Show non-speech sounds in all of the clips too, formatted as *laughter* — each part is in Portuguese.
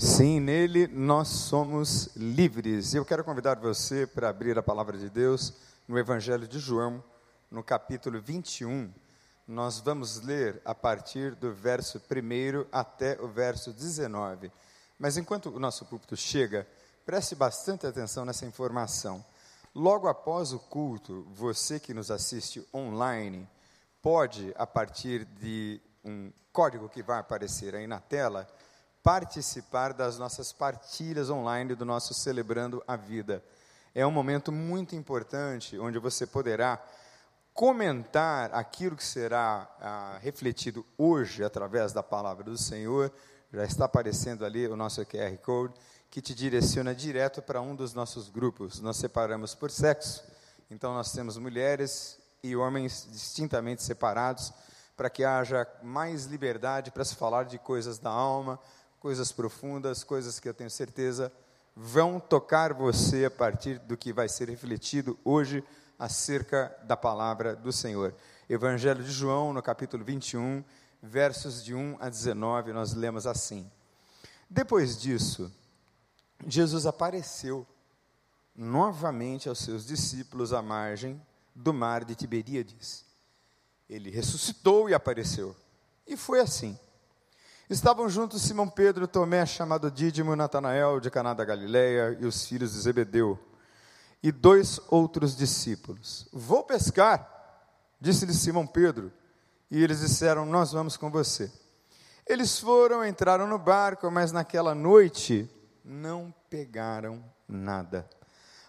Sim, nele nós somos livres. Eu quero convidar você para abrir a palavra de Deus no Evangelho de João, no capítulo 21. Nós vamos ler a partir do verso 1 até o verso 19. Mas enquanto o nosso púlpito chega, preste bastante atenção nessa informação. Logo após o culto, você que nos assiste online, pode, a partir de um código que vai aparecer aí na tela, participar das nossas partilhas online do nosso Celebrando a Vida. É um momento muito importante onde você poderá comentar aquilo que será ah, refletido hoje através da palavra do Senhor. Já está aparecendo ali o nosso QR Code que te direciona direto para um dos nossos grupos. Nós separamos por sexo, então nós temos mulheres e homens distintamente separados para que haja mais liberdade para se falar de coisas da alma, coisas profundas, coisas que eu tenho certeza vão tocar você a partir do que vai ser refletido hoje acerca da palavra do Senhor. Evangelho de João, no capítulo 21, versos de 1 a 19, nós lemos assim: Depois disso, Jesus apareceu novamente aos seus discípulos à margem do mar de Tiberíades. Ele ressuscitou e apareceu. E foi assim. Estavam juntos Simão Pedro, Tomé, chamado Dídimo, Natanael, de Caná da Galileia, e os filhos de Zebedeu, e dois outros discípulos. Vou pescar, disse-lhe Simão Pedro, e eles disseram: Nós vamos com você. Eles foram, entraram no barco, mas naquela noite não pegaram nada.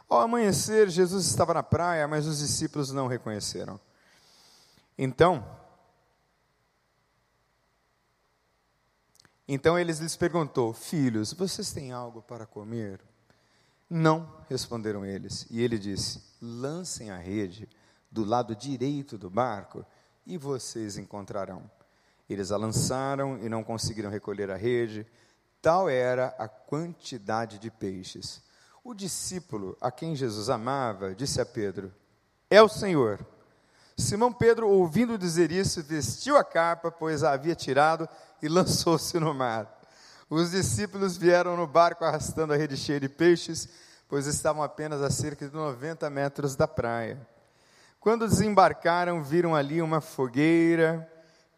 Ao amanhecer, Jesus estava na praia, mas os discípulos não reconheceram. Então, Então eles lhes perguntou: Filhos, vocês têm algo para comer? Não, responderam eles. E ele disse: Lancem a rede do lado direito do barco e vocês encontrarão. Eles a lançaram e não conseguiram recolher a rede, tal era a quantidade de peixes. O discípulo a quem Jesus amava disse a Pedro: É o Senhor. Simão Pedro, ouvindo dizer isso, vestiu a capa, pois a havia tirado e lançou-se no mar. Os discípulos vieram no barco arrastando a rede cheia de peixes, pois estavam apenas a cerca de 90 metros da praia. Quando desembarcaram, viram ali uma fogueira,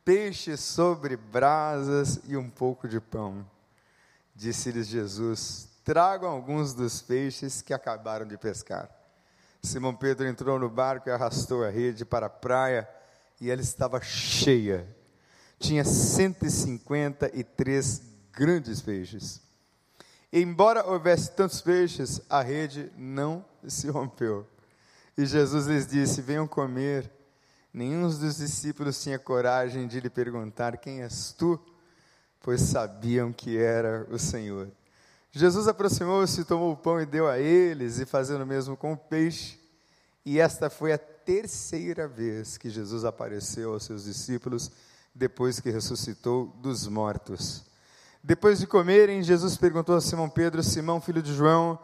peixes sobre brasas e um pouco de pão. Disse-lhes Jesus: Tragam alguns dos peixes que acabaram de pescar. Simão Pedro entrou no barco e arrastou a rede para a praia, e ela estava cheia tinha 153 grandes peixes. Embora houvesse tantos peixes, a rede não se rompeu. E Jesus lhes disse: Venham comer. Nenhum dos discípulos tinha coragem de lhe perguntar: Quem és tu? Pois sabiam que era o Senhor. Jesus aproximou-se, tomou o pão e deu a eles, e fazendo o mesmo com o peixe. E esta foi a terceira vez que Jesus apareceu aos seus discípulos depois que ressuscitou dos mortos. Depois de comerem, Jesus perguntou a Simão Pedro: Simão, filho de João,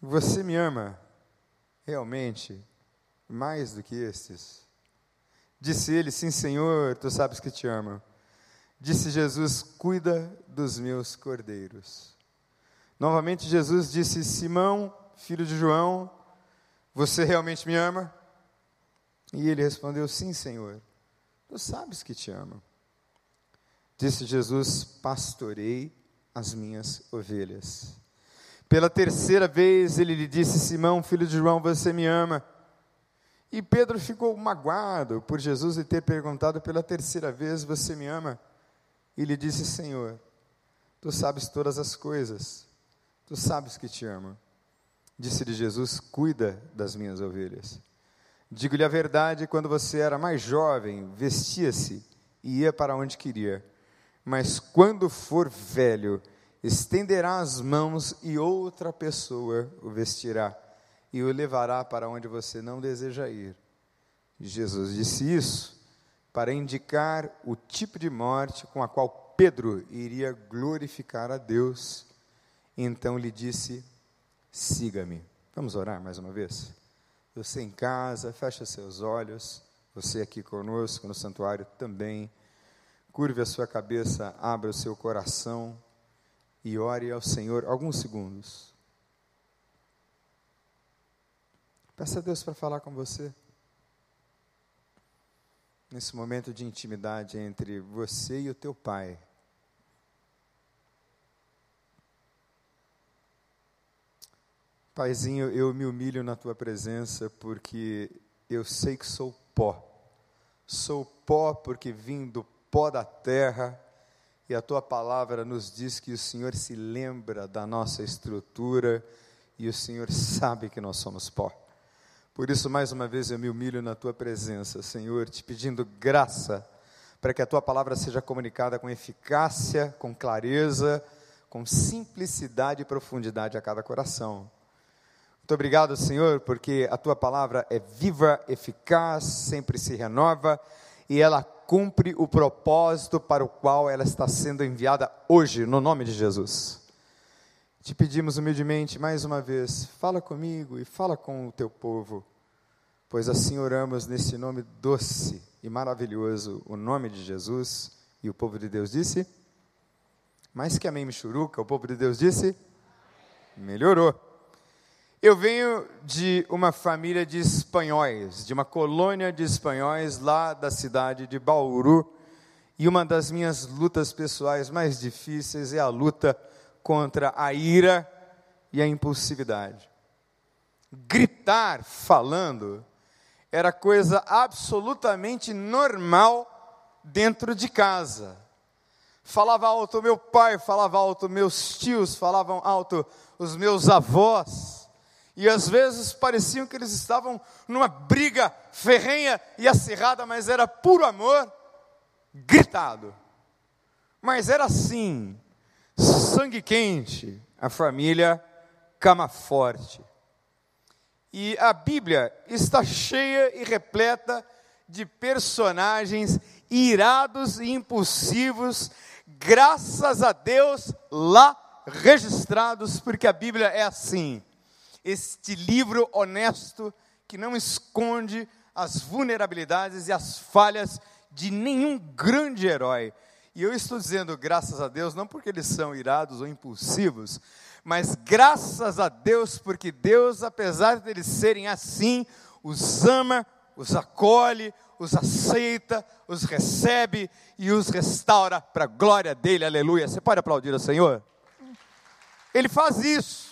você me ama realmente mais do que estes? Disse ele: Sim, Senhor, tu sabes que te amo. Disse Jesus: Cuida dos meus cordeiros. Novamente, Jesus disse: Simão, filho de João, você realmente me ama? E ele respondeu: Sim, Senhor. Tu sabes que te amo. Disse Jesus: Pastorei as minhas ovelhas. Pela terceira vez ele lhe disse: Simão, filho de João, você me ama. E Pedro ficou magoado por Jesus lhe ter perguntado pela terceira vez: Você me ama? E lhe disse: Senhor, tu sabes todas as coisas, tu sabes que te amo. Disse-lhe Jesus: Cuida das minhas ovelhas. Digo-lhe a verdade: quando você era mais jovem, vestia-se e ia para onde queria. Mas quando for velho, estenderá as mãos e outra pessoa o vestirá e o levará para onde você não deseja ir. Jesus disse isso para indicar o tipo de morte com a qual Pedro iria glorificar a Deus. Então lhe disse: Siga-me. Vamos orar mais uma vez? Você em casa, fecha seus olhos. Você aqui conosco no santuário também. Curve a sua cabeça, abra o seu coração e ore ao Senhor alguns segundos. Peça a Deus para falar com você. Nesse momento de intimidade entre você e o teu Pai. Paizinho, eu me humilho na tua presença porque eu sei que sou pó. Sou pó porque vim do pó da terra e a tua palavra nos diz que o Senhor se lembra da nossa estrutura e o Senhor sabe que nós somos pó. Por isso, mais uma vez, eu me humilho na tua presença, Senhor, te pedindo graça para que a tua palavra seja comunicada com eficácia, com clareza, com simplicidade e profundidade a cada coração. Muito obrigado, Senhor, porque a tua palavra é viva, eficaz, sempre se renova e ela cumpre o propósito para o qual ela está sendo enviada hoje, no nome de Jesus. Te pedimos humildemente mais uma vez, fala comigo e fala com o teu povo, pois assim oramos nesse nome doce e maravilhoso, o nome de Jesus. E o povo de Deus disse: Mais que amém, Michuruca, o povo de Deus disse: Melhorou. Eu venho de uma família de espanhóis, de uma colônia de espanhóis lá da cidade de Bauru. E uma das minhas lutas pessoais mais difíceis é a luta contra a ira e a impulsividade. Gritar falando era coisa absolutamente normal dentro de casa. Falava alto meu pai, falava alto meus tios, falavam alto os meus avós e às vezes pareciam que eles estavam numa briga ferrenha e acirrada, mas era puro amor gritado. Mas era assim, sangue quente, a família cama forte. E a Bíblia está cheia e repleta de personagens irados e impulsivos, graças a Deus lá registrados, porque a Bíblia é assim este livro honesto que não esconde as vulnerabilidades e as falhas de nenhum grande herói. E eu estou dizendo graças a Deus, não porque eles são irados ou impulsivos, mas graças a Deus, porque Deus, apesar de eles serem assim, os ama, os acolhe, os aceita, os recebe e os restaura para a glória dele, aleluia. Você pode aplaudir ao Senhor? Ele faz isso.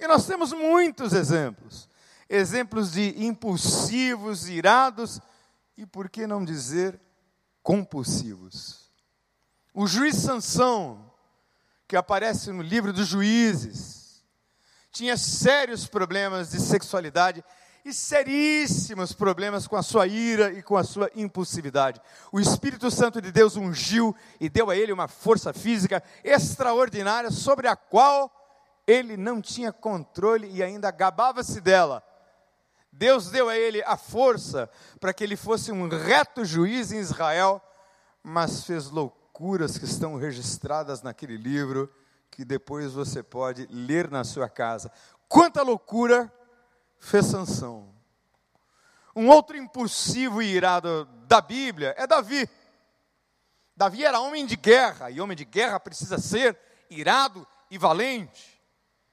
E nós temos muitos exemplos. Exemplos de impulsivos, irados e, por que não dizer, compulsivos. O juiz Sansão, que aparece no livro dos juízes, tinha sérios problemas de sexualidade e seríssimos problemas com a sua ira e com a sua impulsividade. O Espírito Santo de Deus ungiu e deu a ele uma força física extraordinária sobre a qual ele não tinha controle e ainda gabava-se dela. Deus deu a ele a força para que ele fosse um reto juiz em Israel, mas fez loucuras que estão registradas naquele livro, que depois você pode ler na sua casa. Quanta loucura fez Sansão. Um outro impulsivo e irado da Bíblia é Davi. Davi era homem de guerra, e homem de guerra precisa ser irado e valente.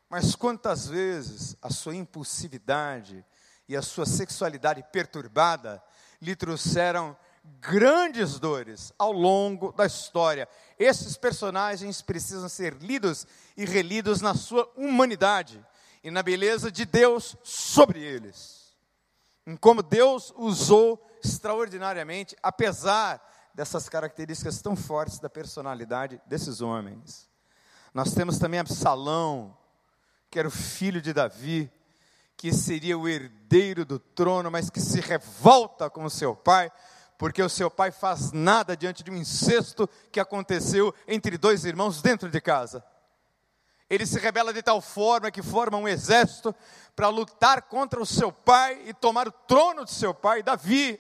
Mas quantas vezes a sua impulsividade e a sua sexualidade perturbada lhe trouxeram grandes dores ao longo da história. Esses personagens precisam ser lidos e relidos na sua humanidade e na beleza de Deus sobre eles. Em como Deus usou extraordinariamente, apesar dessas características tão fortes da personalidade desses homens. Nós temos também Absalão, que era o filho de Davi, que seria o herdeiro do trono, mas que se revolta com o seu pai, porque o seu pai faz nada diante de um incesto que aconteceu entre dois irmãos dentro de casa. Ele se rebela de tal forma que forma um exército para lutar contra o seu pai e tomar o trono de seu pai, Davi.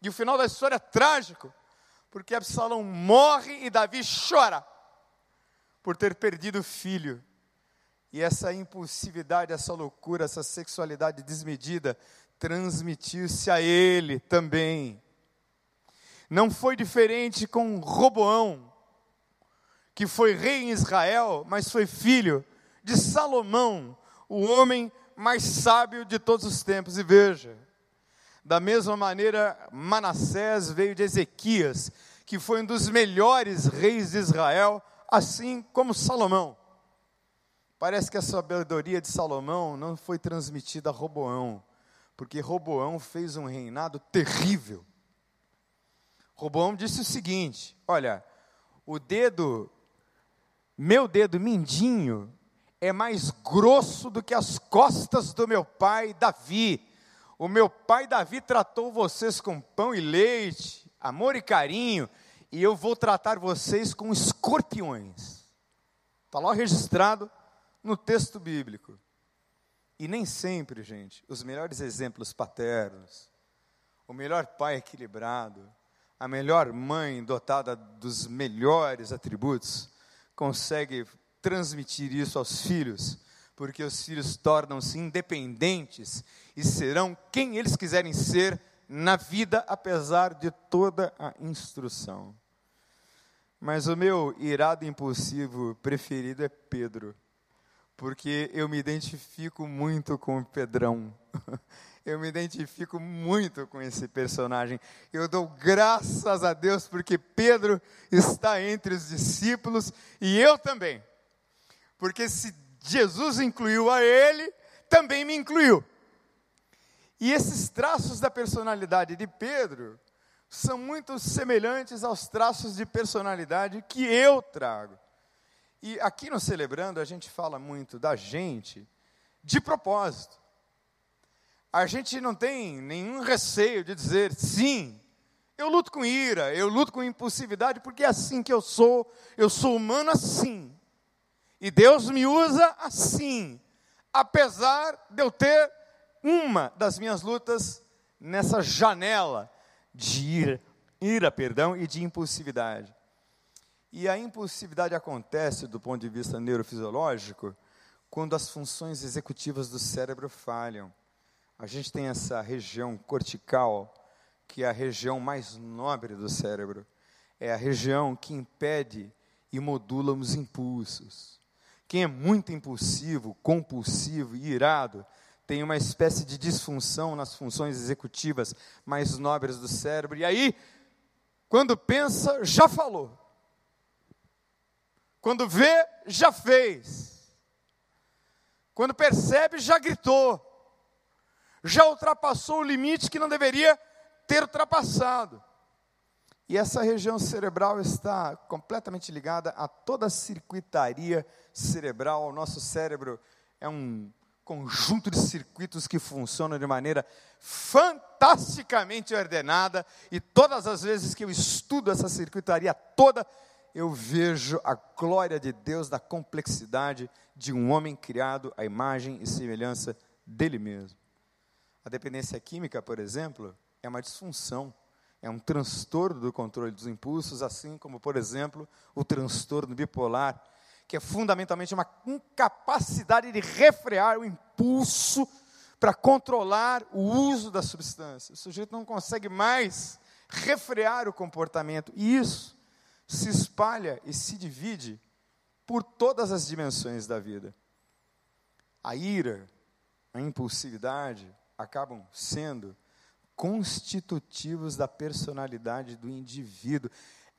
E o final da história é trágico, porque Absalão morre e Davi chora por ter perdido o filho. E essa impulsividade, essa loucura, essa sexualidade desmedida transmitiu-se a ele também. Não foi diferente com Roboão. que foi rei em Israel, mas foi filho de Salomão, o homem mais sábio de todos os tempos. E veja, da mesma maneira, Manassés veio de Ezequias, que foi um dos melhores reis de Israel, assim como Salomão. Parece que a sabedoria de Salomão não foi transmitida a Roboão, porque Roboão fez um reinado terrível. Roboão disse o seguinte: Olha, o dedo, meu dedo mindinho, é mais grosso do que as costas do meu pai Davi. O meu pai Davi tratou vocês com pão e leite, amor e carinho, e eu vou tratar vocês com escorpiões. Está lá registrado no texto bíblico. E nem sempre, gente, os melhores exemplos paternos, o melhor pai equilibrado, a melhor mãe dotada dos melhores atributos, consegue transmitir isso aos filhos, porque os filhos tornam-se independentes e serão quem eles quiserem ser na vida, apesar de toda a instrução. Mas o meu irado impulsivo preferido é Pedro porque eu me identifico muito com o Pedrão. *laughs* Eu me identifico muito com esse personagem. Eu dou graças a Deus porque Pedro está entre os discípulos e eu também. Porque se Jesus incluiu a ele, também me incluiu. E esses traços da personalidade de Pedro são muito semelhantes aos traços de personalidade que eu trago. E aqui no Celebrando a gente fala muito da gente de propósito. A gente não tem nenhum receio de dizer sim. Eu luto com ira, eu luto com impulsividade, porque é assim que eu sou, eu sou humano assim. E Deus me usa assim, apesar de eu ter uma das minhas lutas nessa janela de ira, ira perdão, e de impulsividade. E a impulsividade acontece, do ponto de vista neurofisiológico, quando as funções executivas do cérebro falham. A gente tem essa região cortical, que é a região mais nobre do cérebro. É a região que impede e modula os impulsos. Quem é muito impulsivo, compulsivo e irado, tem uma espécie de disfunção nas funções executivas mais nobres do cérebro. E aí, quando pensa, já falou. Quando vê, já fez. Quando percebe, já gritou. Já ultrapassou o limite que não deveria ter ultrapassado. E essa região cerebral está completamente ligada a toda a circuitaria cerebral. O nosso cérebro é um conjunto de circuitos que funcionam de maneira fantasticamente ordenada. E todas as vezes que eu estudo essa circuitaria toda, eu vejo a glória de Deus da complexidade de um homem criado à imagem e semelhança dele mesmo. A dependência química, por exemplo, é uma disfunção, é um transtorno do controle dos impulsos, assim como, por exemplo, o transtorno bipolar, que é fundamentalmente uma incapacidade de refrear o impulso para controlar o uso da substância. O sujeito não consegue mais refrear o comportamento. E isso se espalha e se divide por todas as dimensões da vida. A ira, a impulsividade acabam sendo constitutivos da personalidade do indivíduo.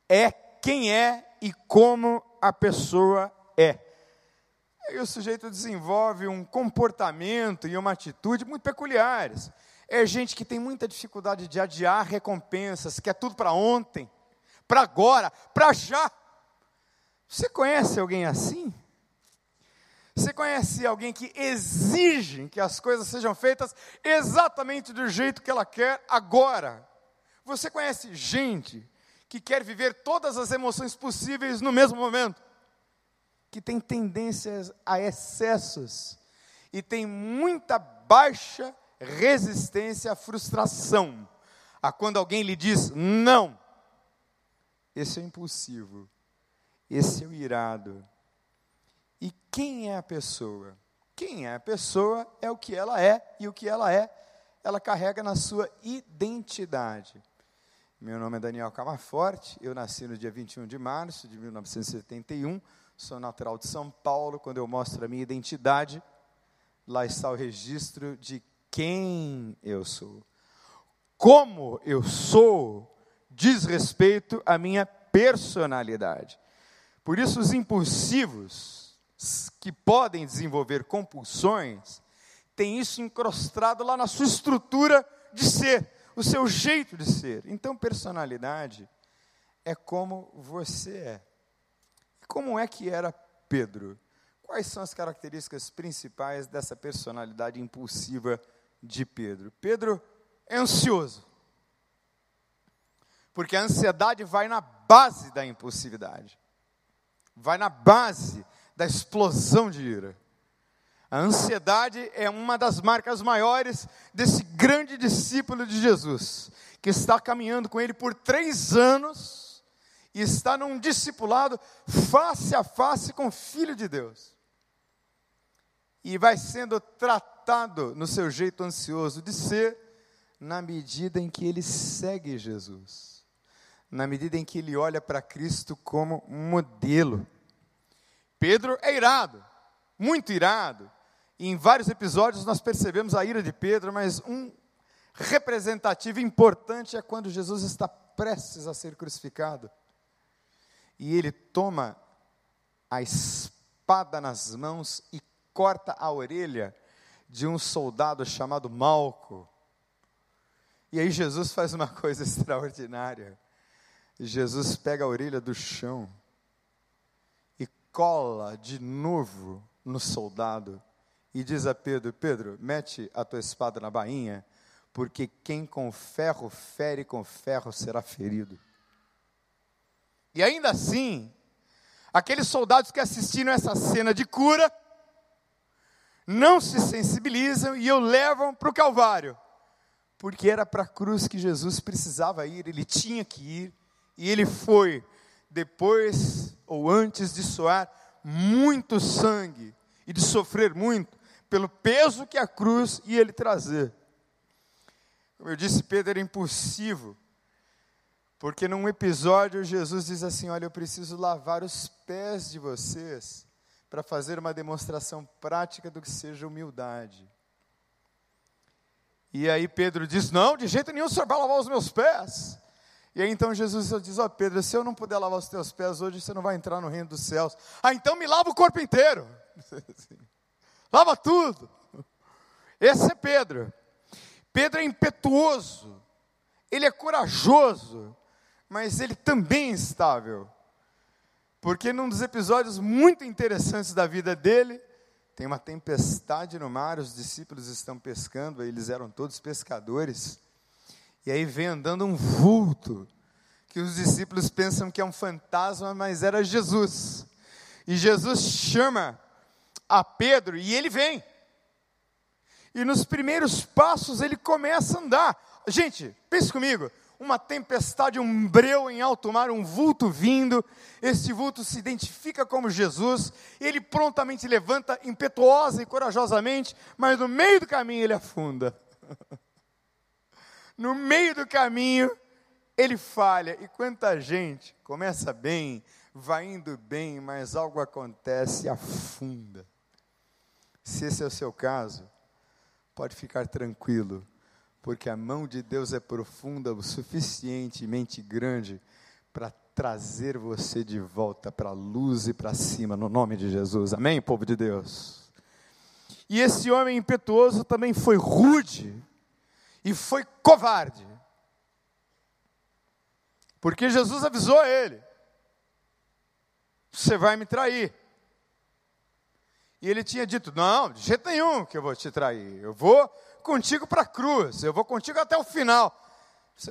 É quem é e como a pessoa é. E o sujeito desenvolve um comportamento e uma atitude muito peculiares. É gente que tem muita dificuldade de adiar recompensas, que é tudo para ontem para agora, para já. Você conhece alguém assim? Você conhece alguém que exige que as coisas sejam feitas exatamente do jeito que ela quer agora? Você conhece gente que quer viver todas as emoções possíveis no mesmo momento? Que tem tendências a excessos e tem muita baixa resistência à frustração. A quando alguém lhe diz não, esse é o impulsivo, esse é o irado. E quem é a pessoa? Quem é a pessoa é o que ela é, e o que ela é, ela carrega na sua identidade. Meu nome é Daniel Camaforte, eu nasci no dia 21 de março de 1971, sou natural de São Paulo. Quando eu mostro a minha identidade, lá está o registro de quem eu sou. Como eu sou diz respeito à minha personalidade. Por isso, os impulsivos que podem desenvolver compulsões têm isso encrostado lá na sua estrutura de ser, o seu jeito de ser. Então, personalidade é como você é. Como é que era Pedro? Quais são as características principais dessa personalidade impulsiva de Pedro? Pedro é ansioso. Porque a ansiedade vai na base da impulsividade, vai na base da explosão de ira. A ansiedade é uma das marcas maiores desse grande discípulo de Jesus, que está caminhando com ele por três anos e está num discipulado face a face com o Filho de Deus. E vai sendo tratado no seu jeito ansioso de ser, na medida em que ele segue Jesus, na medida em que ele olha para Cristo como modelo. Pedro é irado, muito irado. E em vários episódios nós percebemos a ira de Pedro, mas um representativo importante é quando Jesus está prestes a ser crucificado. E ele toma a espada nas mãos e corta a orelha de um soldado chamado Malco. E aí Jesus faz uma coisa *laughs* extraordinária. Jesus pega a orelha do chão e cola de novo no soldado e diz a Pedro: Pedro, mete a tua espada na bainha, porque quem com ferro fere com ferro será ferido. E ainda assim, aqueles soldados que assistiram essa cena de cura não se sensibilizam e o levam para o Calvário, porque era para a cruz que Jesus precisava ir, ele tinha que ir, e ele foi, depois ou antes de soar muito sangue e de sofrer muito, pelo peso que a cruz ia lhe trazer. Como eu disse, Pedro era impulsivo, porque num episódio Jesus diz assim: Olha, eu preciso lavar os pés de vocês para fazer uma demonstração prática do que seja humildade. E aí Pedro diz: Não, de jeito nenhum o senhor vai lavar os meus pés. E aí então Jesus diz: Ó oh, Pedro, se eu não puder lavar os teus pés hoje, você não vai entrar no reino dos céus. Ah, então me lava o corpo inteiro. *laughs* lava tudo. Esse é Pedro. Pedro é impetuoso, ele é corajoso, mas ele também é instável. Porque num dos episódios muito interessantes da vida dele, tem uma tempestade no mar, os discípulos estão pescando, eles eram todos pescadores. E aí vem andando um vulto, que os discípulos pensam que é um fantasma, mas era Jesus. E Jesus chama a Pedro e ele vem. E nos primeiros passos ele começa a andar. Gente, pense comigo uma tempestade, um breu em alto mar, um vulto vindo. Este vulto se identifica como Jesus. Ele prontamente levanta, impetuosa e corajosamente, mas no meio do caminho ele afunda. *laughs* no meio do caminho ele falha. E quanta gente começa bem, vai indo bem, mas algo acontece e afunda. Se esse é o seu caso, pode ficar tranquilo porque a mão de Deus é profunda o suficientemente grande para trazer você de volta para a luz e para cima, no nome de Jesus. Amém, povo de Deus? E esse homem impetuoso também foi rude e foi covarde. Porque Jesus avisou ele: Você vai me trair. E ele tinha dito: Não, de jeito nenhum que eu vou te trair. Eu vou contigo para a cruz, eu vou contigo até o final.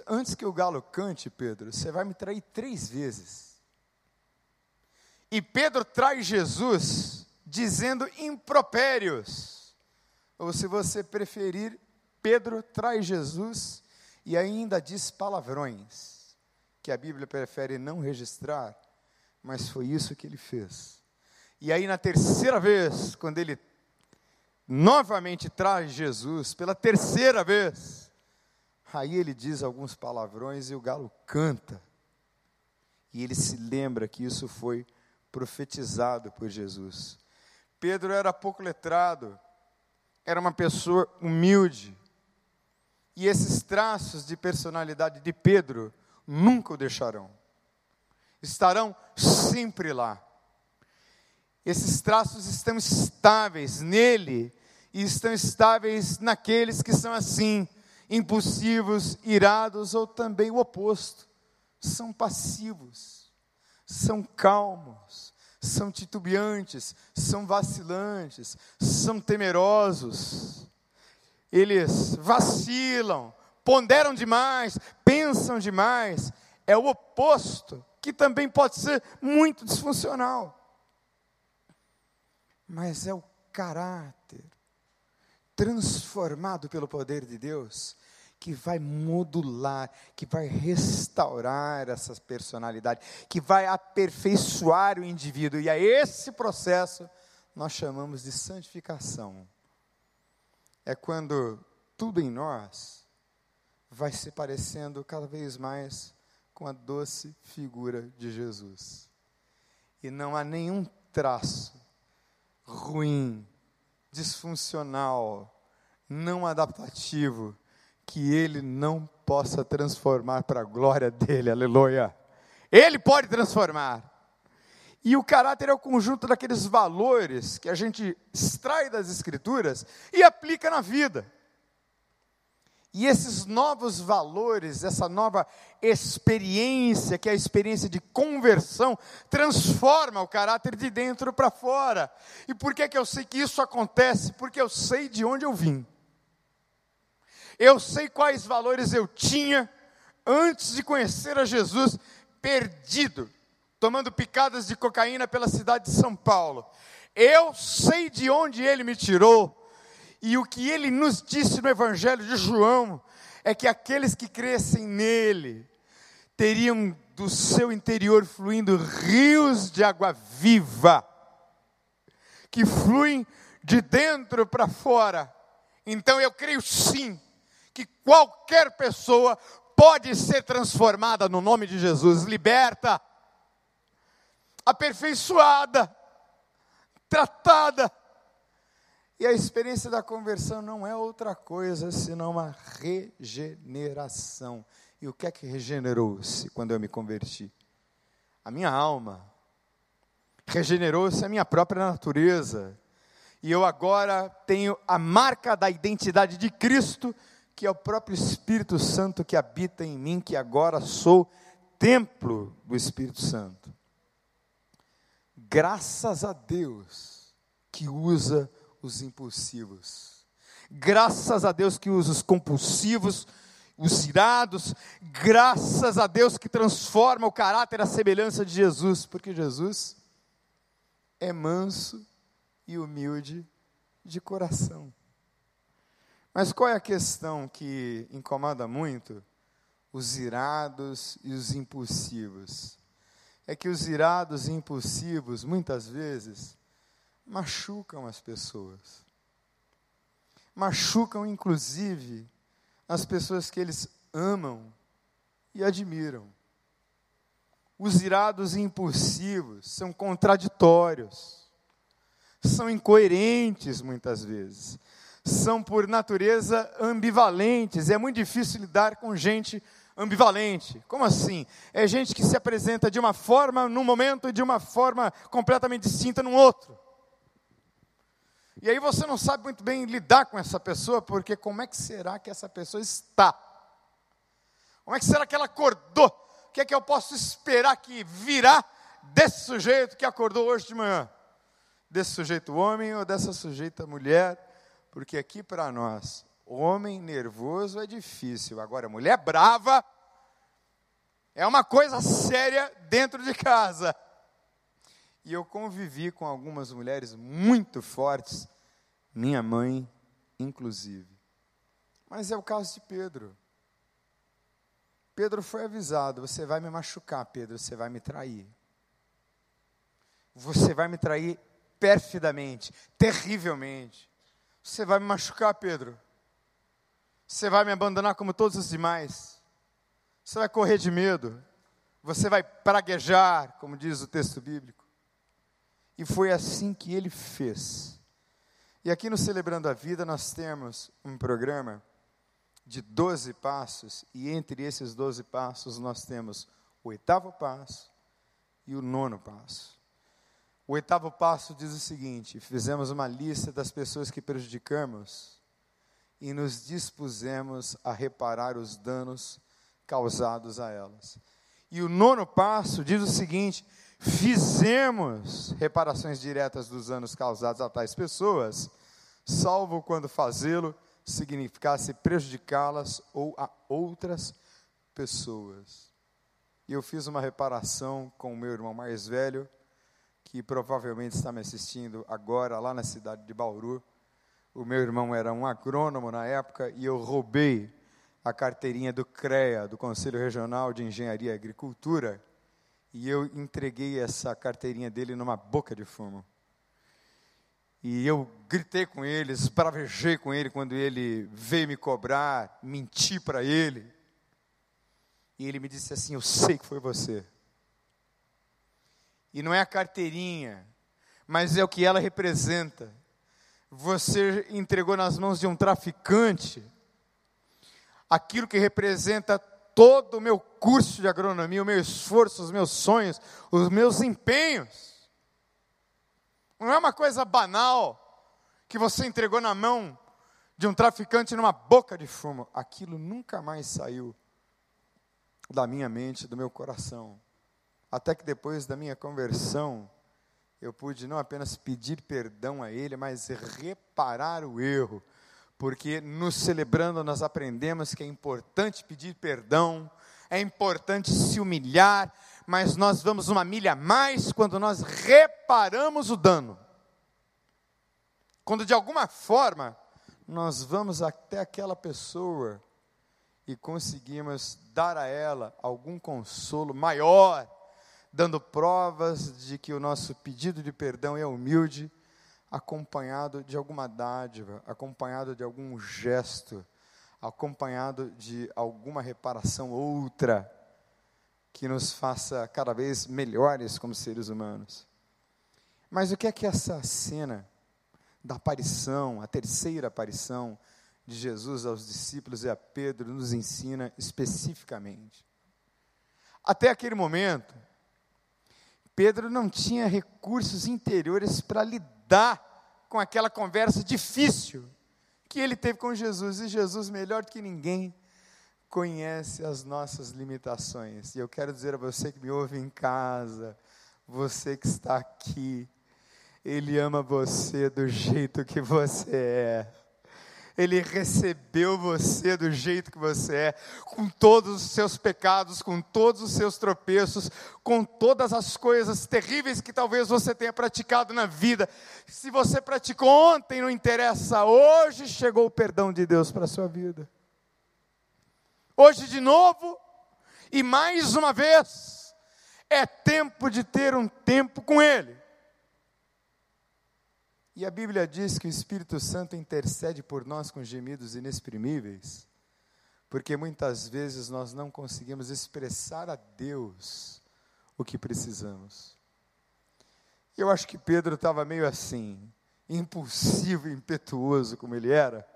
Antes que o galo cante, Pedro, você vai me trair três vezes. E Pedro traz Jesus dizendo impropérios. Ou se você preferir, Pedro traz Jesus e ainda diz palavrões, que a Bíblia prefere não registrar, mas foi isso que ele fez. E aí, na terceira vez, quando ele novamente traz Jesus pela terceira vez. Aí ele diz alguns palavrões e o galo canta. E ele se lembra que isso foi profetizado por Jesus. Pedro era pouco letrado, era uma pessoa humilde. E esses traços de personalidade de Pedro nunca o deixarão. Estarão sempre lá. Esses traços estão estáveis nele e estão estáveis naqueles que são assim, impulsivos, irados ou também o oposto. São passivos, são calmos, são titubeantes, são vacilantes, são temerosos. Eles vacilam, ponderam demais, pensam demais. É o oposto, que também pode ser muito disfuncional. Mas é o caráter transformado pelo poder de Deus que vai modular, que vai restaurar essa personalidade, que vai aperfeiçoar o indivíduo. E a esse processo nós chamamos de santificação. É quando tudo em nós vai se parecendo cada vez mais com a doce figura de Jesus. E não há nenhum traço ruim, disfuncional, não adaptativo que ele não possa transformar para a glória dele, aleluia. Ele pode transformar. E o caráter é o conjunto daqueles valores que a gente extrai das Escrituras e aplica na vida. E esses novos valores, essa nova experiência, que é a experiência de conversão, transforma o caráter de dentro para fora. E por que, que eu sei que isso acontece? Porque eu sei de onde eu vim. Eu sei quais valores eu tinha antes de conhecer a Jesus, perdido, tomando picadas de cocaína pela cidade de São Paulo. Eu sei de onde ele me tirou, e o que ele nos disse no Evangelho de João é que aqueles que crescem nele teriam do seu interior fluindo rios de água viva, que fluem de dentro para fora. Então eu creio sim que qualquer pessoa pode ser transformada no nome de Jesus, liberta, aperfeiçoada, tratada. E a experiência da conversão não é outra coisa senão uma regeneração. E o que é que regenerou-se quando eu me converti? A minha alma. Regenerou-se a minha própria natureza. E eu agora tenho a marca da identidade de Cristo que é o próprio Espírito Santo que habita em mim, que agora sou templo do Espírito Santo. Graças a Deus que usa os impulsivos. Graças a Deus que usa os compulsivos, os irados. Graças a Deus que transforma o caráter à semelhança de Jesus, porque Jesus é manso e humilde de coração. Mas qual é a questão que incomoda muito os irados e os impulsivos? É que os irados e impulsivos, muitas vezes, machucam as pessoas. Machucam, inclusive, as pessoas que eles amam e admiram. Os irados e impulsivos são contraditórios, são incoerentes muitas vezes são, por natureza, ambivalentes. É muito difícil lidar com gente ambivalente. Como assim? É gente que se apresenta de uma forma num momento e de uma forma completamente distinta num outro. E aí você não sabe muito bem lidar com essa pessoa, porque como é que será que essa pessoa está? Como é que será que ela acordou? O que é que eu posso esperar que virá desse sujeito que acordou hoje de manhã? Desse sujeito homem ou dessa sujeita mulher? Porque aqui para nós, homem nervoso é difícil, agora mulher brava é uma coisa séria dentro de casa. E eu convivi com algumas mulheres muito fortes, minha mãe inclusive. Mas é o caso de Pedro. Pedro foi avisado: você vai me machucar, Pedro, você vai me trair. Você vai me trair perfidamente, terrivelmente. Você vai me machucar, Pedro. Você vai me abandonar como todos os demais. Você vai correr de medo. Você vai praguejar, como diz o texto bíblico. E foi assim que ele fez. E aqui no Celebrando a Vida nós temos um programa de 12 passos, e entre esses 12 passos nós temos o oitavo passo e o nono passo. O oitavo passo diz o seguinte: fizemos uma lista das pessoas que prejudicamos e nos dispusemos a reparar os danos causados a elas. E o nono passo diz o seguinte: fizemos reparações diretas dos danos causados a tais pessoas, salvo quando fazê-lo significasse prejudicá-las ou a outras pessoas. E eu fiz uma reparação com o meu irmão mais velho que provavelmente está me assistindo agora lá na cidade de Bauru. O meu irmão era um agrônomo na época e eu roubei a carteirinha do CREA, do Conselho Regional de Engenharia e Agricultura, e eu entreguei essa carteirinha dele numa boca de fumo. E eu gritei com ele, esbravejei com ele quando ele veio me cobrar, menti para ele. E ele me disse assim: Eu sei que foi você. E não é a carteirinha, mas é o que ela representa. Você entregou nas mãos de um traficante aquilo que representa todo o meu curso de agronomia, o meu esforço, os meus sonhos, os meus empenhos. Não é uma coisa banal que você entregou na mão de um traficante numa boca de fumo. Aquilo nunca mais saiu da minha mente, do meu coração. Até que depois da minha conversão, eu pude não apenas pedir perdão a Ele, mas reparar o erro. Porque nos celebrando nós aprendemos que é importante pedir perdão, é importante se humilhar, mas nós vamos uma milha a mais quando nós reparamos o dano. Quando de alguma forma nós vamos até aquela pessoa e conseguimos dar a ela algum consolo maior dando provas de que o nosso pedido de perdão é humilde, acompanhado de alguma dádiva, acompanhado de algum gesto, acompanhado de alguma reparação outra que nos faça cada vez melhores como seres humanos. Mas o que é que essa cena da aparição, a terceira aparição de Jesus aos discípulos e a Pedro nos ensina especificamente? Até aquele momento, Pedro não tinha recursos interiores para lidar com aquela conversa difícil que ele teve com Jesus. E Jesus, melhor que ninguém, conhece as nossas limitações. E eu quero dizer a você que me ouve em casa, você que está aqui, Ele ama você do jeito que você é. Ele recebeu você do jeito que você é, com todos os seus pecados, com todos os seus tropeços, com todas as coisas terríveis que talvez você tenha praticado na vida. Se você praticou ontem, não interessa, hoje chegou o perdão de Deus para a sua vida. Hoje de novo, e mais uma vez, é tempo de ter um tempo com Ele. E a Bíblia diz que o Espírito Santo intercede por nós com gemidos inexprimíveis, porque muitas vezes nós não conseguimos expressar a Deus o que precisamos. Eu acho que Pedro estava meio assim, impulsivo, impetuoso como ele era,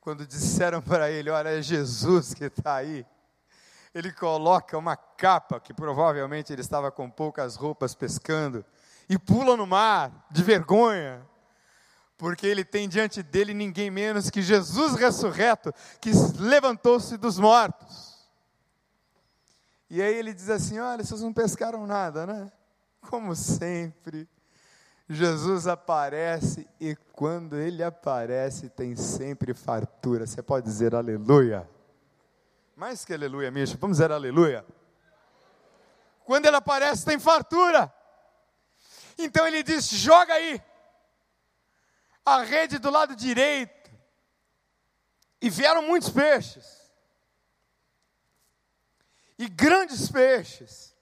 quando disseram para ele: Olha, é Jesus que está aí. Ele coloca uma capa, que provavelmente ele estava com poucas roupas pescando, e pula no mar, de vergonha porque ele tem diante dele ninguém menos que Jesus ressurreto, que levantou-se dos mortos. E aí ele diz assim: Olha, vocês não pescaram nada, né? Como sempre, Jesus aparece e quando ele aparece tem sempre fartura. Você pode dizer aleluia. Mais que aleluia, Misha, vamos dizer aleluia. Quando ele aparece tem fartura. Então ele diz: joga aí a rede do lado direito e vieram muitos peixes. E grandes peixes.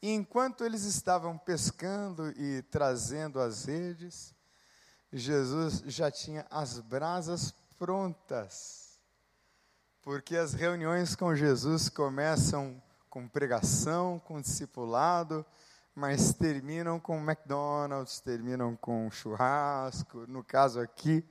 E enquanto eles estavam pescando e trazendo as redes, Jesus já tinha as brasas prontas porque as reuniões com Jesus começam com pregação, com discipulado, mas terminam com McDonald's, terminam com churrasco, no caso aqui,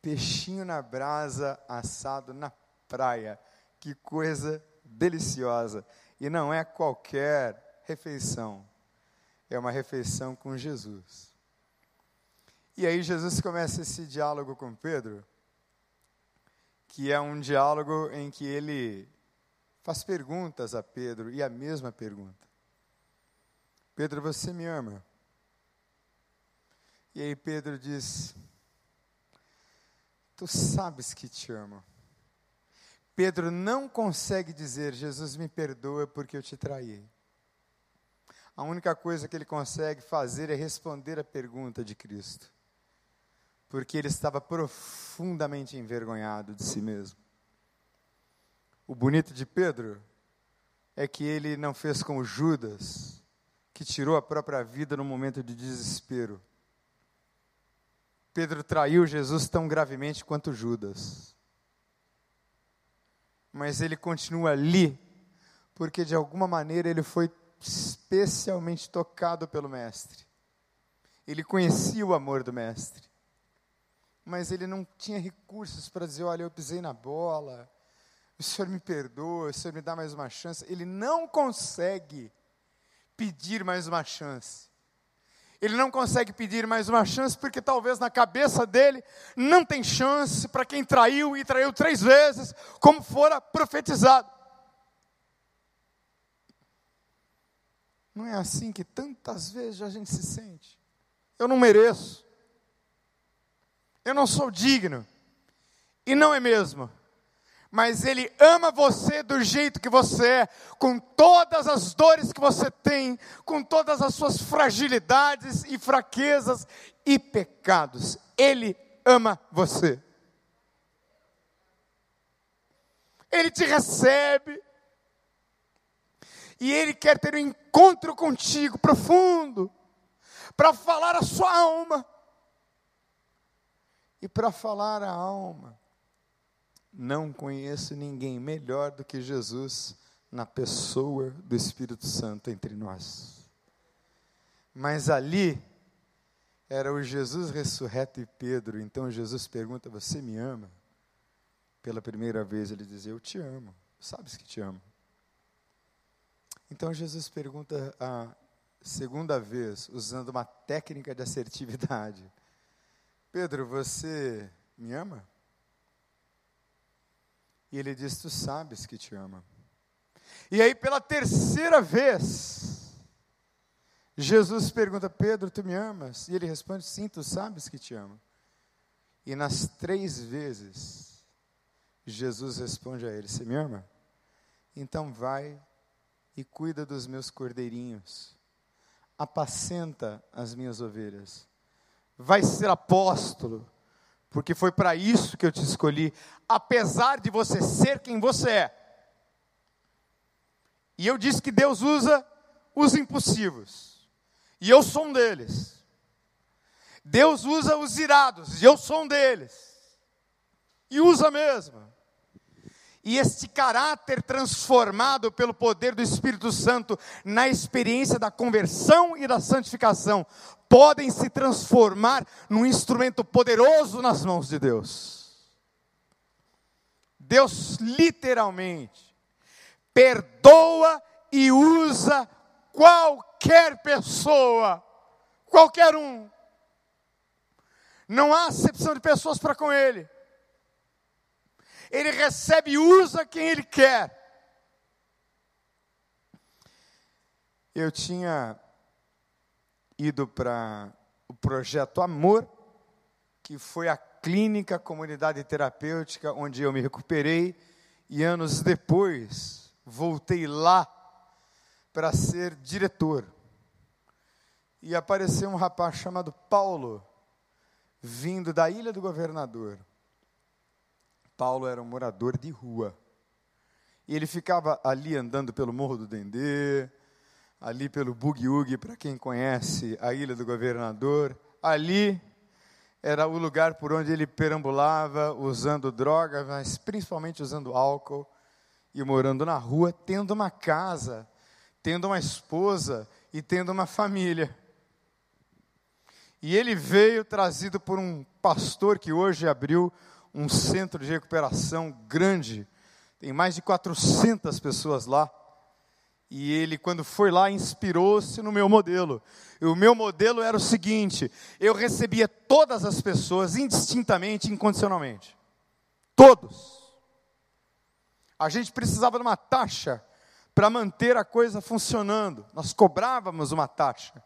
peixinho na brasa assado na praia. Que coisa deliciosa! E não é qualquer refeição, é uma refeição com Jesus. E aí Jesus começa esse diálogo com Pedro, que é um diálogo em que ele faz perguntas a Pedro e a mesma pergunta. Pedro, você me ama? E aí Pedro diz: Tu sabes que te amo. Pedro não consegue dizer: Jesus me perdoa porque eu te traí. A única coisa que ele consegue fazer é responder a pergunta de Cristo porque ele estava profundamente envergonhado de si mesmo. O bonito de Pedro é que ele não fez como Judas, que tirou a própria vida no momento de desespero. Pedro traiu Jesus tão gravemente quanto Judas. Mas ele continua ali, porque de alguma maneira ele foi especialmente tocado pelo Mestre. Ele conhecia o amor do Mestre mas ele não tinha recursos para dizer: olha, eu pisei na bola, o senhor me perdoa, o senhor me dá mais uma chance. Ele não consegue pedir mais uma chance. Ele não consegue pedir mais uma chance porque talvez na cabeça dele não tem chance para quem traiu e traiu três vezes, como fora profetizado. Não é assim que tantas vezes a gente se sente. Eu não mereço eu não sou digno. E não é mesmo. Mas Ele ama você do jeito que você é, com todas as dores que você tem, com todas as suas fragilidades e fraquezas e pecados. Ele ama você. Ele te recebe. E Ele quer ter um encontro contigo profundo, para falar a sua alma e para falar a alma. Não conheço ninguém melhor do que Jesus na pessoa do Espírito Santo entre nós. Mas ali era o Jesus ressurreto e Pedro. Então Jesus pergunta: Você me ama? Pela primeira vez ele diz: Eu te amo. Sabes que te amo. Então Jesus pergunta a segunda vez, usando uma técnica de assertividade: Pedro, você me ama? E ele diz: Tu sabes que te ama. E aí, pela terceira vez, Jesus pergunta: Pedro, tu me amas? E ele responde: Sim, tu sabes que te amo. E nas três vezes, Jesus responde a ele: Você me ama? Então vai e cuida dos meus cordeirinhos, apacenta as minhas ovelhas vai ser apóstolo, porque foi para isso que eu te escolhi, apesar de você ser quem você é. E eu disse que Deus usa os impossíveis, e eu sou um deles. Deus usa os irados, e eu sou um deles. E usa mesmo. E este caráter transformado pelo poder do Espírito Santo na experiência da conversão e da santificação podem se transformar num instrumento poderoso nas mãos de Deus. Deus literalmente perdoa e usa qualquer pessoa, qualquer um. Não há acepção de pessoas para com Ele ele recebe e usa quem ele quer. Eu tinha ido para o projeto Amor, que foi a clínica, comunidade terapêutica onde eu me recuperei, e anos depois voltei lá para ser diretor. E apareceu um rapaz chamado Paulo, vindo da Ilha do Governador. Paulo era um morador de rua. E ele ficava ali andando pelo Morro do Dendê, ali pelo Bugiug, para quem conhece a Ilha do Governador. Ali era o lugar por onde ele perambulava, usando drogas, mas principalmente usando álcool e morando na rua, tendo uma casa, tendo uma esposa e tendo uma família. E ele veio trazido por um pastor que hoje abriu um centro de recuperação grande, tem mais de 400 pessoas lá. E ele, quando foi lá, inspirou-se no meu modelo. E o meu modelo era o seguinte: eu recebia todas as pessoas indistintamente, incondicionalmente. Todos. A gente precisava de uma taxa para manter a coisa funcionando. Nós cobrávamos uma taxa.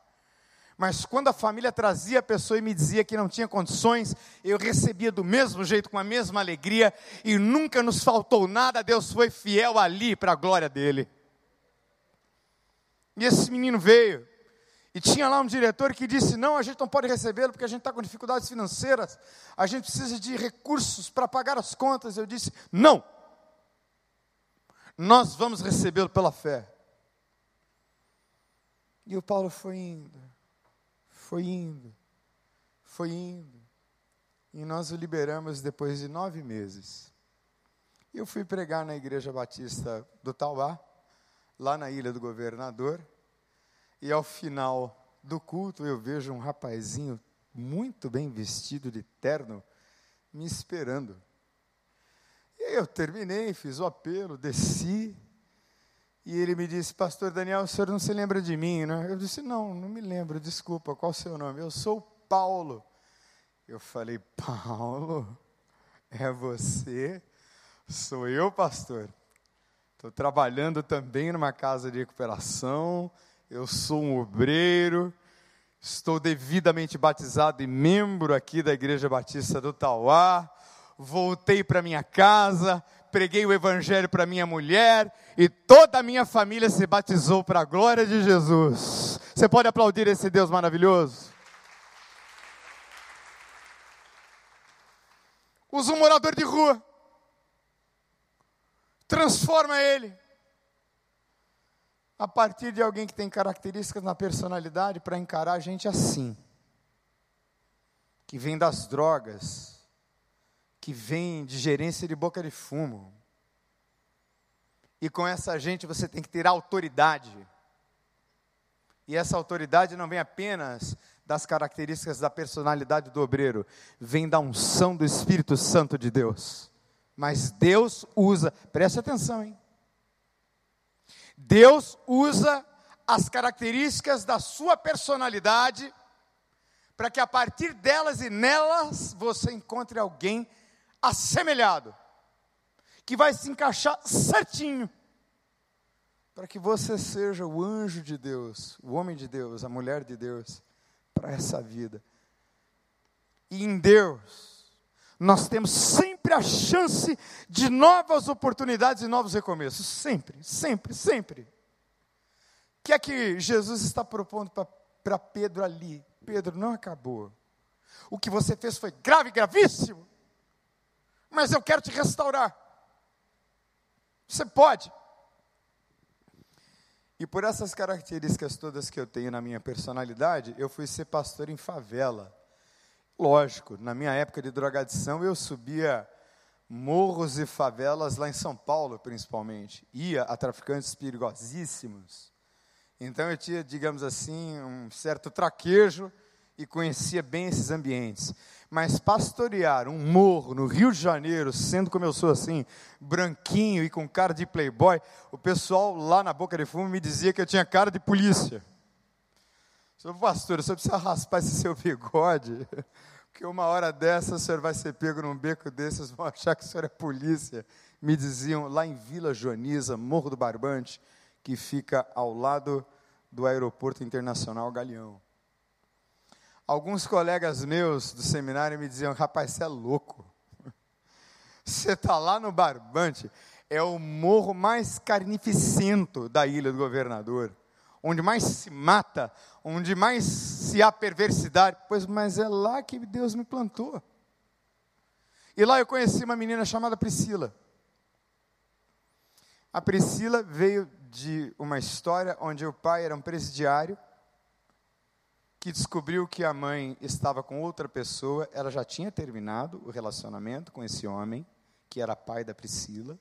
Mas quando a família trazia a pessoa e me dizia que não tinha condições, eu recebia do mesmo jeito, com a mesma alegria, e nunca nos faltou nada, Deus foi fiel ali para a glória dele. E esse menino veio. E tinha lá um diretor que disse: Não, a gente não pode recebê-lo porque a gente está com dificuldades financeiras, a gente precisa de recursos para pagar as contas. Eu disse: Não, nós vamos recebê-lo pela fé. E o Paulo foi indo, foi indo, foi indo. E nós o liberamos depois de nove meses. Eu fui pregar na Igreja Batista do Tauá lá na Ilha do Governador, e ao final do culto eu vejo um rapazinho muito bem vestido de terno me esperando. E eu terminei, fiz o apelo, desci, e ele me disse, Pastor Daniel, o senhor não se lembra de mim, né? Eu disse, não, não me lembro, desculpa, qual o seu nome? Eu sou Paulo. Eu falei, *laughs* Paulo, é você? Sou eu, pastor. Estou trabalhando também numa casa de recuperação. Eu sou um obreiro. Estou devidamente batizado e membro aqui da Igreja Batista do Tauá. Voltei para minha casa, preguei o Evangelho para minha mulher e toda a minha família se batizou para a glória de Jesus. Você pode aplaudir esse Deus maravilhoso? Usa um morador de rua transforma ele. A partir de alguém que tem características na personalidade para encarar a gente assim, que vem das drogas, que vem de gerência de boca de fumo. E com essa gente você tem que ter autoridade. E essa autoridade não vem apenas das características da personalidade do obreiro, vem da unção do Espírito Santo de Deus. Mas Deus usa, preste atenção, hein? Deus usa as características da sua personalidade para que a partir delas e nelas você encontre alguém assemelhado, que vai se encaixar certinho, para que você seja o anjo de Deus, o homem de Deus, a mulher de Deus, para essa vida. E em Deus, nós temos sempre a chance de novas oportunidades e novos recomeços. Sempre, sempre, sempre. O que é que Jesus está propondo para Pedro ali? Pedro, não acabou. O que você fez foi grave, gravíssimo. Mas eu quero te restaurar. Você pode. E por essas características todas que eu tenho na minha personalidade, eu fui ser pastor em favela. Lógico, na minha época de drogadição, eu subia morros e favelas lá em São Paulo, principalmente. Ia a traficantes perigosíssimos. Então eu tinha, digamos assim, um certo traquejo e conhecia bem esses ambientes. Mas pastorear um morro no Rio de Janeiro, sendo como eu sou assim, branquinho e com cara de playboy, o pessoal lá na boca de fumo me dizia que eu tinha cara de polícia. Sou pastor, você precisa raspar esse seu bigode *laughs* que uma hora dessa o senhor vai ser pego num beco desses, vão achar que o senhor é polícia. Me diziam lá em Vila Joaniza, Morro do Barbante, que fica ao lado do Aeroporto Internacional Galeão. Alguns colegas meus do seminário me diziam: rapaz, você é louco. *laughs* Você está lá no Barbante, é o morro mais carnificento da ilha do governador onde mais se mata, onde mais se há perversidade. Pois, mas é lá que Deus me plantou. E lá eu conheci uma menina chamada Priscila. A Priscila veio de uma história onde o pai era um presidiário que descobriu que a mãe estava com outra pessoa, ela já tinha terminado o relacionamento com esse homem, que era pai da Priscila.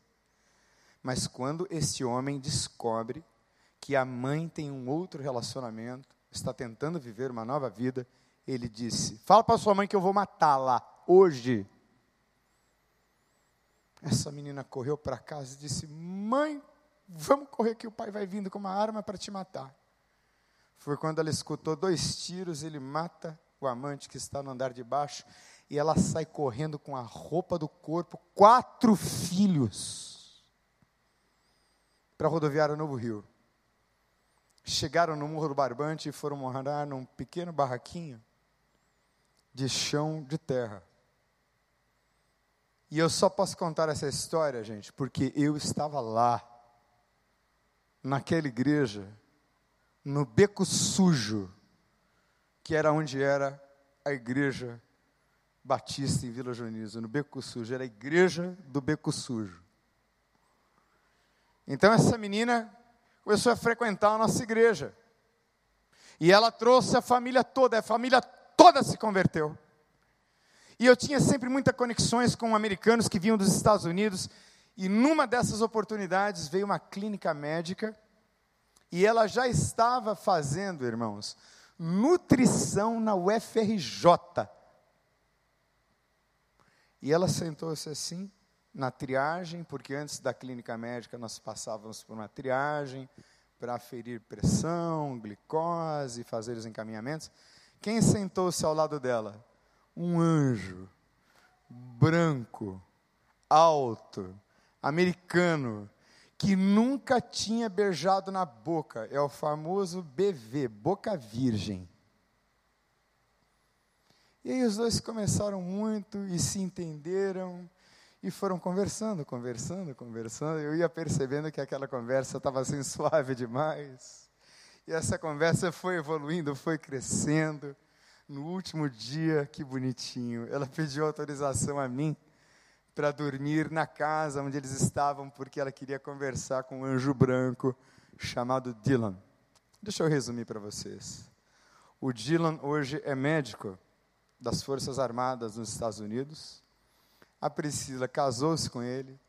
Mas quando este homem descobre que a mãe tem um outro relacionamento, está tentando viver uma nova vida, ele disse: Fala para sua mãe que eu vou matá-la hoje. Essa menina correu para casa e disse: Mãe, vamos correr que o pai vai vindo com uma arma para te matar. Foi quando ela escutou dois tiros, ele mata o amante que está no andar de baixo e ela sai correndo com a roupa do corpo, quatro filhos, para a rodoviária Novo Rio. Chegaram no Morro do Barbante e foram morar num pequeno barraquinho de chão de terra. E eu só posso contar essa história, gente, porque eu estava lá, naquela igreja, no beco sujo, que era onde era a igreja batista em Vila Jonizo, no beco sujo, era a igreja do beco sujo. Então essa menina começou a frequentar a nossa igreja. E ela trouxe a família toda, a família toda se converteu. E eu tinha sempre muitas conexões com americanos que vinham dos Estados Unidos, e numa dessas oportunidades veio uma clínica médica, e ela já estava fazendo, irmãos, nutrição na UFRJ. E ela sentou-se assim, na triagem, porque antes da clínica médica nós passávamos por uma triagem para aferir pressão, glicose, fazer os encaminhamentos. Quem sentou-se ao lado dela? Um anjo, branco, alto, americano, que nunca tinha beijado na boca. É o famoso BV, boca virgem. E aí os dois começaram muito e se entenderam e foram conversando, conversando, conversando. Eu ia percebendo que aquela conversa estava assim *laughs* suave demais. E essa conversa foi evoluindo, foi crescendo. No último dia, que bonitinho, ela pediu autorização a mim para dormir na casa onde eles estavam, porque ela queria conversar com um anjo branco chamado Dylan. Deixa eu resumir para vocês. O Dylan hoje é médico das Forças Armadas nos Estados Unidos a Priscila casou-se com ele,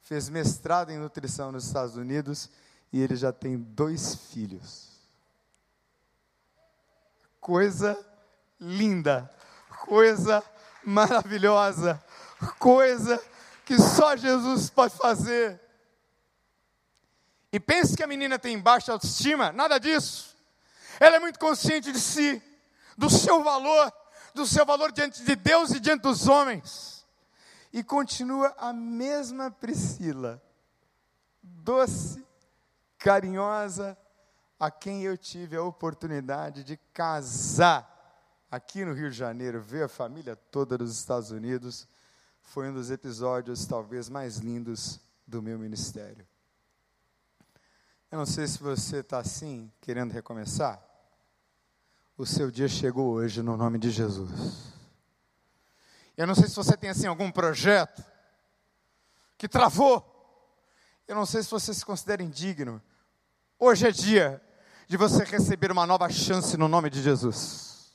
fez mestrado em nutrição nos Estados Unidos e ele já tem dois filhos. Coisa linda, coisa maravilhosa, coisa que só Jesus pode fazer. E pense que a menina tem baixa autoestima, nada disso. Ela é muito consciente de si, do seu valor, do seu valor diante de Deus e diante dos homens. E continua a mesma Priscila, doce, carinhosa, a quem eu tive a oportunidade de casar aqui no Rio de Janeiro, ver a família toda dos Estados Unidos, foi um dos episódios talvez mais lindos do meu ministério. Eu não sei se você está assim, querendo recomeçar. O seu dia chegou hoje no nome de Jesus. Eu não sei se você tem assim algum projeto que travou. Eu não sei se você se considera indigno. Hoje é dia de você receber uma nova chance no nome de Jesus.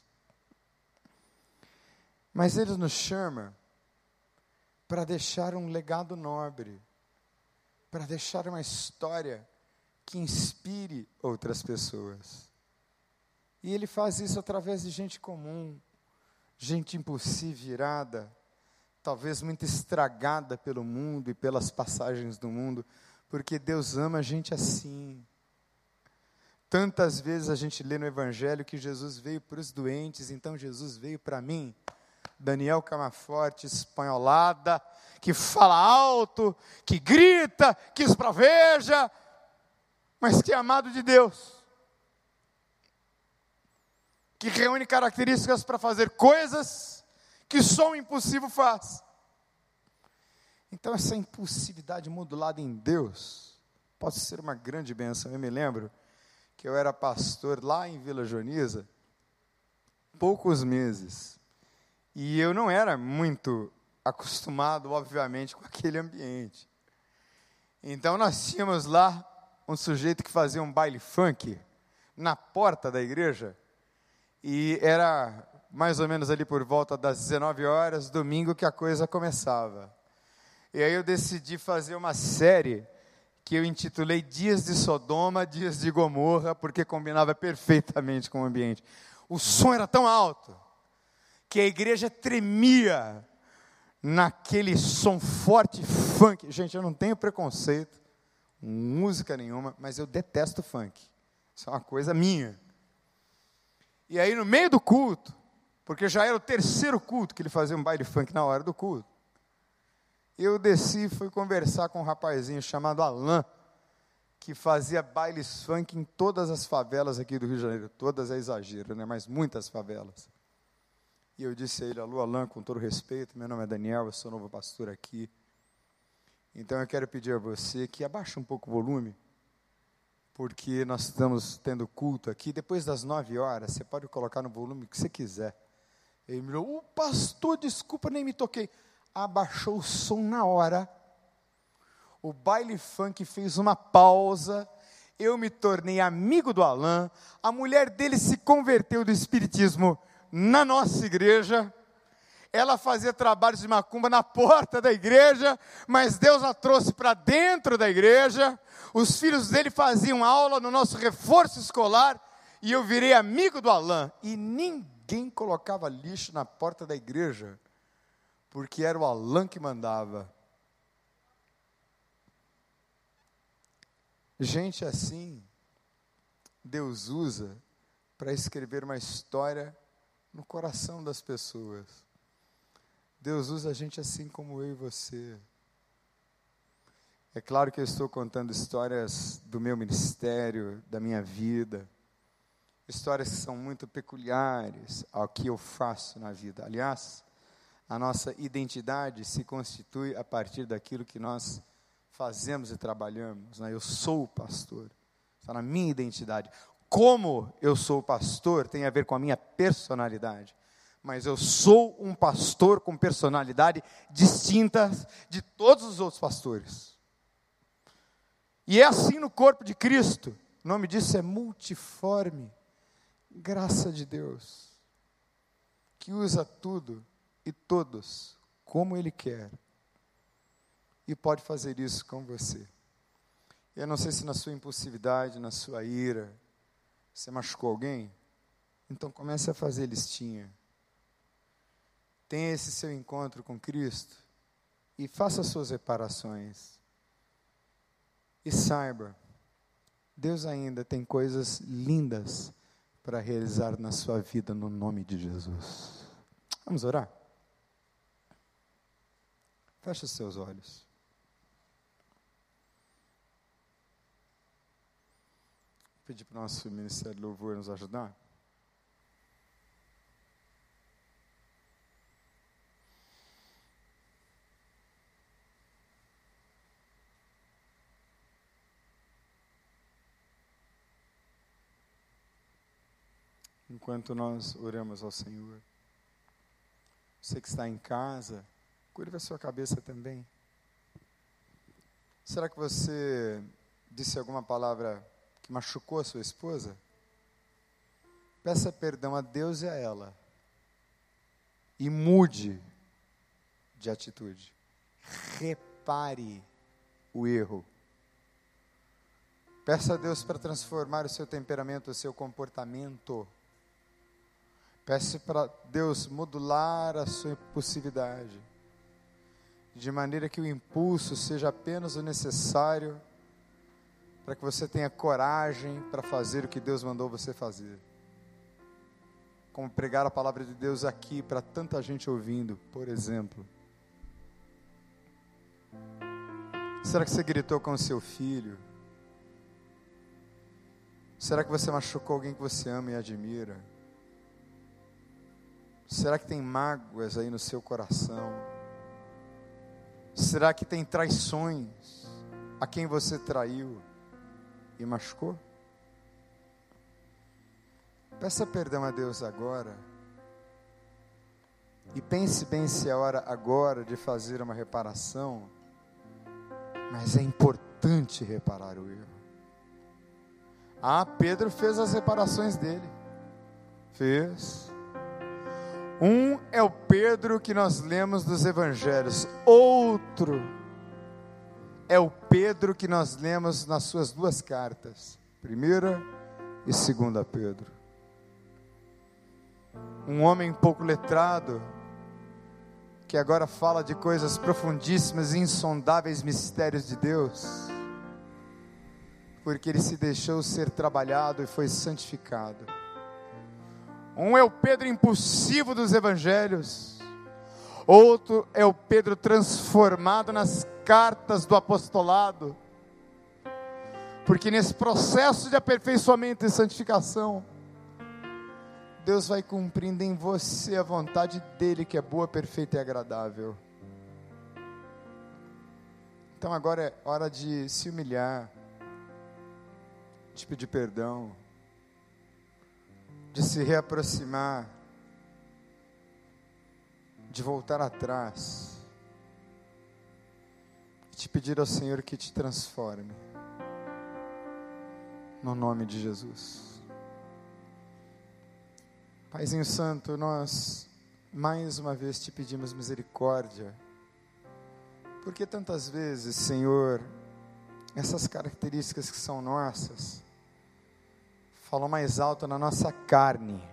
Mas ele nos chama para deixar um legado nobre, para deixar uma história que inspire outras pessoas. E ele faz isso através de gente comum, gente impulsiva, irada, talvez muito estragada pelo mundo e pelas passagens do mundo, porque Deus ama a gente assim. Tantas vezes a gente lê no Evangelho que Jesus veio para os doentes, então Jesus veio para mim. Daniel Camaforte, espanholada, que fala alto, que grita, que esbraveja, mas que é amado de Deus que reúne características para fazer coisas que só o impossível faz. Então, essa impulsividade modulada em Deus pode ser uma grande bênção. Eu me lembro que eu era pastor lá em Vila Joniza, poucos meses, e eu não era muito acostumado, obviamente, com aquele ambiente. Então, nós tínhamos lá um sujeito que fazia um baile funk na porta da igreja, E era mais ou menos ali por volta das 19 horas, domingo, que a coisa começava. E aí eu decidi fazer uma série que eu intitulei Dias de Sodoma, Dias de Gomorra, porque combinava perfeitamente com o ambiente. O som era tão alto que a igreja tremia naquele som forte funk. Gente, eu não tenho preconceito, música nenhuma, mas eu detesto funk. Isso é uma coisa minha. E aí, no meio do culto, porque já era o terceiro culto que ele fazia um baile funk na hora do culto, eu desci e fui conversar com um rapazinho chamado Alain, que fazia bailes funk em todas as favelas aqui do Rio de Janeiro. Todas é exagero, né? mas muitas favelas. E eu disse a ele, alô Alain, com todo respeito, meu nome é Daniel, eu sou novo pastor aqui. Então eu quero pedir a você que abaixe um pouco o volume, porque nós estamos tendo culto aqui. Depois das nove horas, você pode colocar no volume que você quiser. Ele me falou, o pastor, desculpa, nem me toquei. Abaixou o som na hora. O baile funk fez uma pausa. Eu me tornei amigo do Alain. A mulher dele se converteu do espiritismo na nossa igreja. Ela fazia trabalhos de macumba na porta da igreja, mas Deus a trouxe para dentro da igreja. Os filhos dele faziam aula no nosso reforço escolar e eu virei amigo do Alain. E ninguém colocava lixo na porta da igreja, porque era o Alain que mandava. Gente assim, Deus usa para escrever uma história no coração das pessoas. Deus usa a gente assim como eu e você. É claro que eu estou contando histórias do meu ministério, da minha vida, histórias que são muito peculiares ao que eu faço na vida. Aliás, a nossa identidade se constitui a partir daquilo que nós fazemos e trabalhamos. Né? Eu sou o pastor, está na minha identidade como eu sou pastor tem a ver com a minha personalidade. Mas eu sou um pastor com personalidade distinta de todos os outros pastores. E é assim no corpo de Cristo. O nome disso é multiforme. Graça de Deus. Que usa tudo e todos como Ele quer. E pode fazer isso com você. Eu não sei se na sua impulsividade, na sua ira, você machucou alguém? Então comece a fazer listinha. Tenha esse seu encontro com Cristo e faça suas reparações. E saiba, Deus ainda tem coisas lindas para realizar na sua vida no nome de Jesus. Vamos orar? Feche seus olhos. Pedir para o nosso Ministério de Louvor nos ajudar? Enquanto nós oramos ao Senhor, você que está em casa, curva a sua cabeça também. Será que você disse alguma palavra machucou a sua esposa, peça perdão a Deus e a ela. E mude de atitude. Repare o erro. Peça a Deus para transformar o seu temperamento, o seu comportamento. Peça para Deus modular a sua impulsividade, de maneira que o impulso seja apenas o necessário para que você tenha coragem para fazer o que Deus mandou você fazer. Como pregar a palavra de Deus aqui para tanta gente ouvindo, por exemplo. Será que você gritou com o seu filho? Será que você machucou alguém que você ama e admira? Será que tem mágoas aí no seu coração? Será que tem traições a quem você traiu? E machucou? Peça perdão a Deus agora. E pense bem se é hora agora de fazer uma reparação. Mas é importante reparar o erro. Ah, Pedro fez as reparações dele. fez. Um é o Pedro que nós lemos dos evangelhos, outro é o Pedro que nós lemos nas suas duas cartas, primeira e segunda Pedro. Um homem pouco letrado, que agora fala de coisas profundíssimas e insondáveis mistérios de Deus, porque ele se deixou ser trabalhado e foi santificado. Um é o Pedro impulsivo dos evangelhos, outro é o Pedro transformado nas cartas do apostolado, porque nesse processo de aperfeiçoamento e santificação, Deus vai cumprindo em você a vontade dele, que é boa, perfeita e agradável. Então agora é hora de se humilhar, de pedir perdão, de se reaproximar, de voltar atrás, e te pedir ao Senhor que te transforme, no nome de Jesus. Paizinho Santo, nós mais uma vez te pedimos misericórdia, porque tantas vezes, Senhor, essas características que são nossas, falam mais alto na nossa carne.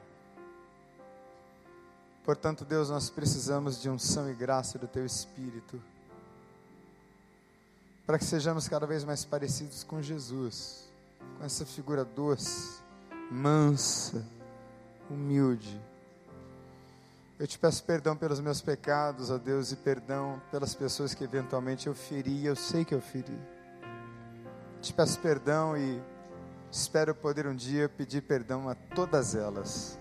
Portanto, Deus, nós precisamos de unção e graça do Teu Espírito, para que sejamos cada vez mais parecidos com Jesus, com essa figura doce, mansa, humilde. Eu te peço perdão pelos meus pecados, ó Deus, e perdão pelas pessoas que eventualmente eu feri, eu sei que eu feri. Te peço perdão e espero poder um dia pedir perdão a todas elas.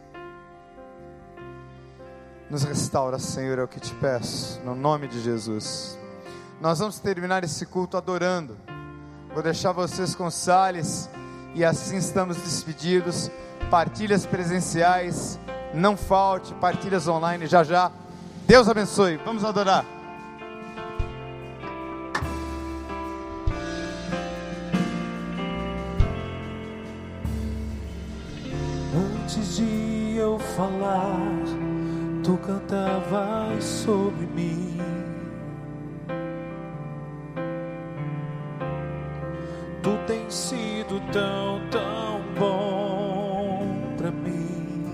Nos restaura, Senhor, é o que te peço, no nome de Jesus. Nós vamos terminar esse culto adorando. Vou deixar vocês com Sales e assim estamos despedidos partilhas presenciais, não falte, partilhas online já já. Deus abençoe. Vamos adorar. Antes de eu falar, tu cantavas sobre mim. Tu tens sido tão, tão bom para mim.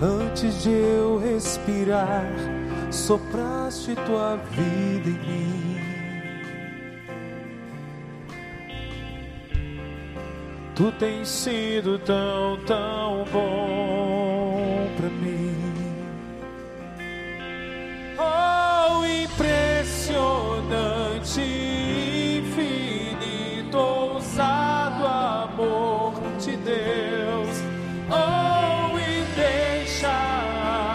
Antes de eu respirar, sopraste tua vida em mim. Tens sido tão, tão bom para mim. Oh, impressionante, infinito, ousado amor de Deus. Oh, e deixa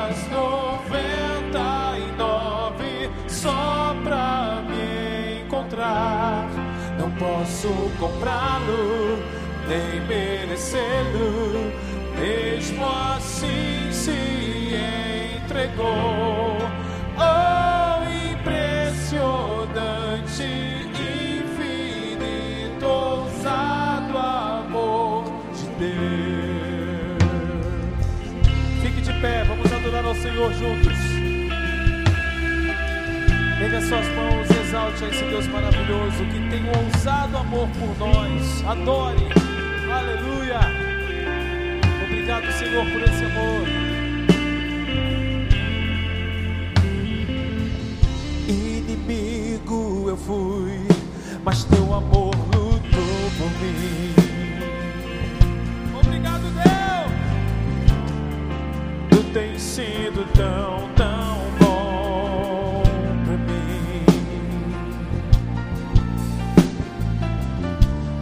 as noventa e nove só pra me encontrar. Não posso comprá-lo, nem merecê-lo. Mesmo assim se entregou. Oh, impressionante, infinito, ousado amor de Deus. Fique de pé, vamos adorar ao Senhor juntos. Pegue as suas mãos, exalte a esse Deus maravilhoso que tem um ousado amor por nós. Adore. Obrigado, Senhor, por esse amor. Inimigo eu fui, mas teu amor lutou por mim. Obrigado, Deus. Tu tens sido tão, tão bom pra mim.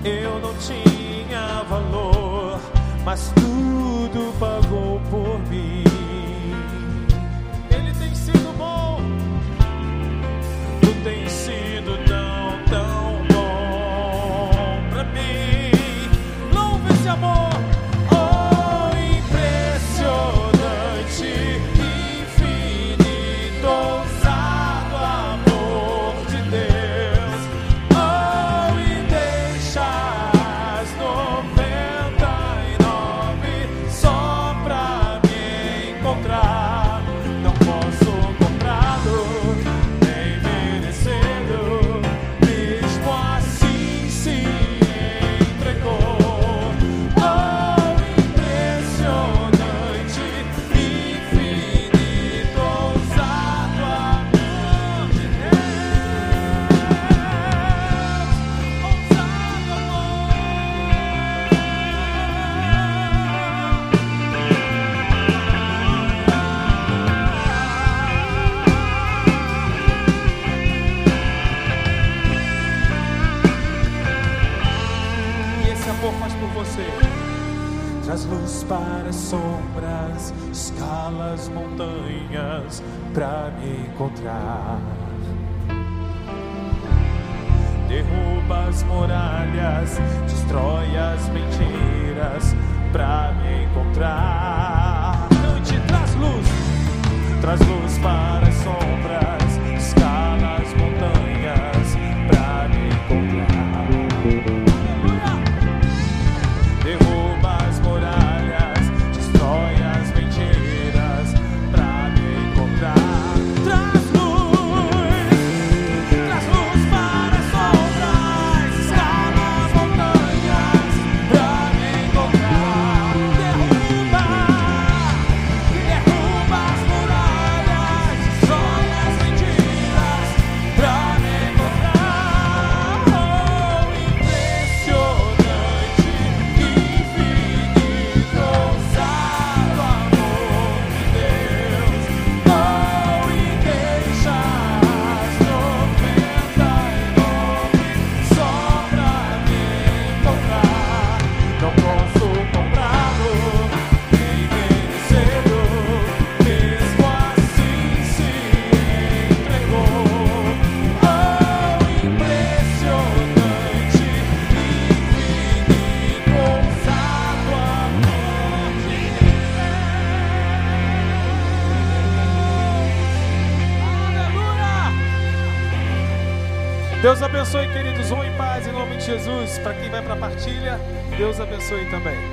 Eu não tinha valor, mas tudo pagou por mim. Para as sombras, escala as montanhas para me encontrar. Derruba as muralhas, destrói as mentiras para me encontrar. Cante, traz luz, traz luz para Deus abençoe, queridos. Vão em paz em nome de Jesus. Para quem vai para a partilha, Deus abençoe também.